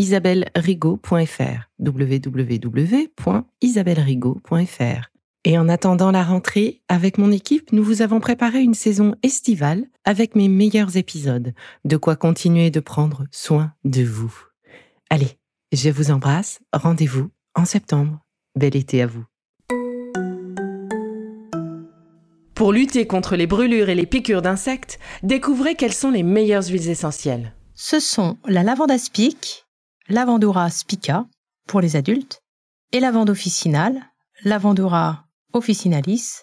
isabellerigaud.fr www.isabellerigaud.fr Et en attendant la rentrée, avec mon équipe, nous vous avons préparé une saison estivale avec mes meilleurs épisodes, de quoi continuer de prendre soin de vous. Allez, je vous embrasse, rendez-vous en septembre. Bel été à vous. Pour lutter contre les brûlures et les piqûres d'insectes, découvrez quelles sont les meilleures huiles essentielles. Ce sont la lavande aspic, Lavandura spica pour les adultes et lavande officinale, Lavandura officinalis,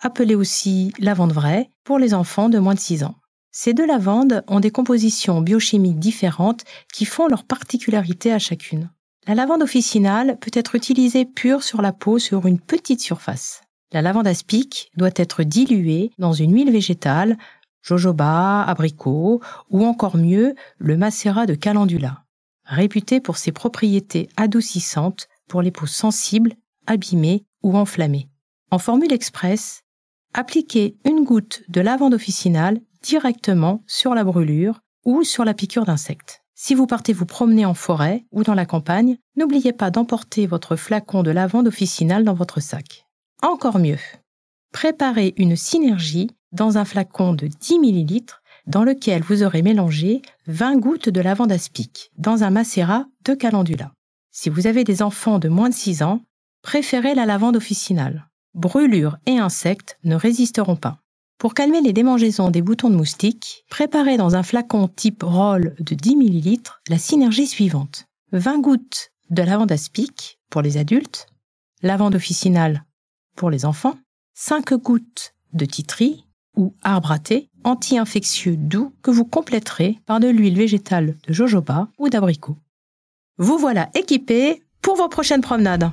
appelée aussi lavande vraie pour les enfants de moins de 6 ans. Ces deux lavandes ont des compositions biochimiques différentes qui font leur particularité à chacune. La lavande officinale peut être utilisée pure sur la peau sur une petite surface. La lavande aspic doit être diluée dans une huile végétale, jojoba, abricot ou encore mieux le macérat de calendula, réputé pour ses propriétés adoucissantes pour les peaux sensibles, abîmées ou enflammées. En formule express, appliquez une goutte de lavande officinale directement sur la brûlure ou sur la piqûre d'insectes. Si vous partez vous promener en forêt ou dans la campagne, n'oubliez pas d'emporter votre flacon de lavande officinale dans votre sac. Encore mieux, préparez une synergie dans un flacon de 10 ml dans lequel vous aurez mélangé 20 gouttes de lavande aspic dans un macérat de calendula. Si vous avez des enfants de moins de 6 ans, préférez la lavande officinale. Brûlures et insectes ne résisteront pas. Pour calmer les démangeaisons des boutons de moustique, préparez dans un flacon type roll de 10 ml la synergie suivante. 20 gouttes de lavande aspic pour les adultes, lavande officinale pour les enfants, 5 gouttes de titri ou arbre anti-infectieux doux que vous compléterez par de l'huile végétale de jojoba ou d'abricot. Vous voilà équipé pour vos prochaines promenades.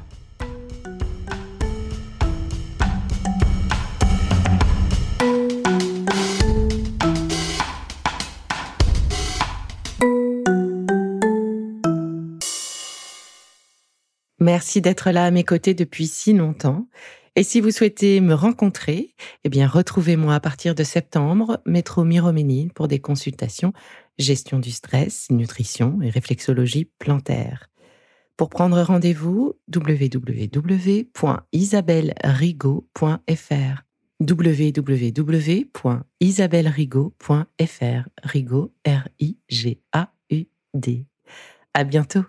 Merci d'être là à mes côtés depuis si longtemps. Et si vous souhaitez me rencontrer, eh bien, retrouvez-moi à partir de septembre, métro Miroménil pour des consultations, gestion du stress, nutrition et réflexologie plantaire. Pour prendre rendez-vous, www.isabellerigaud.fr www.isabellerigaud.fr Rigaud, R-I-G-A-U-D. À bientôt!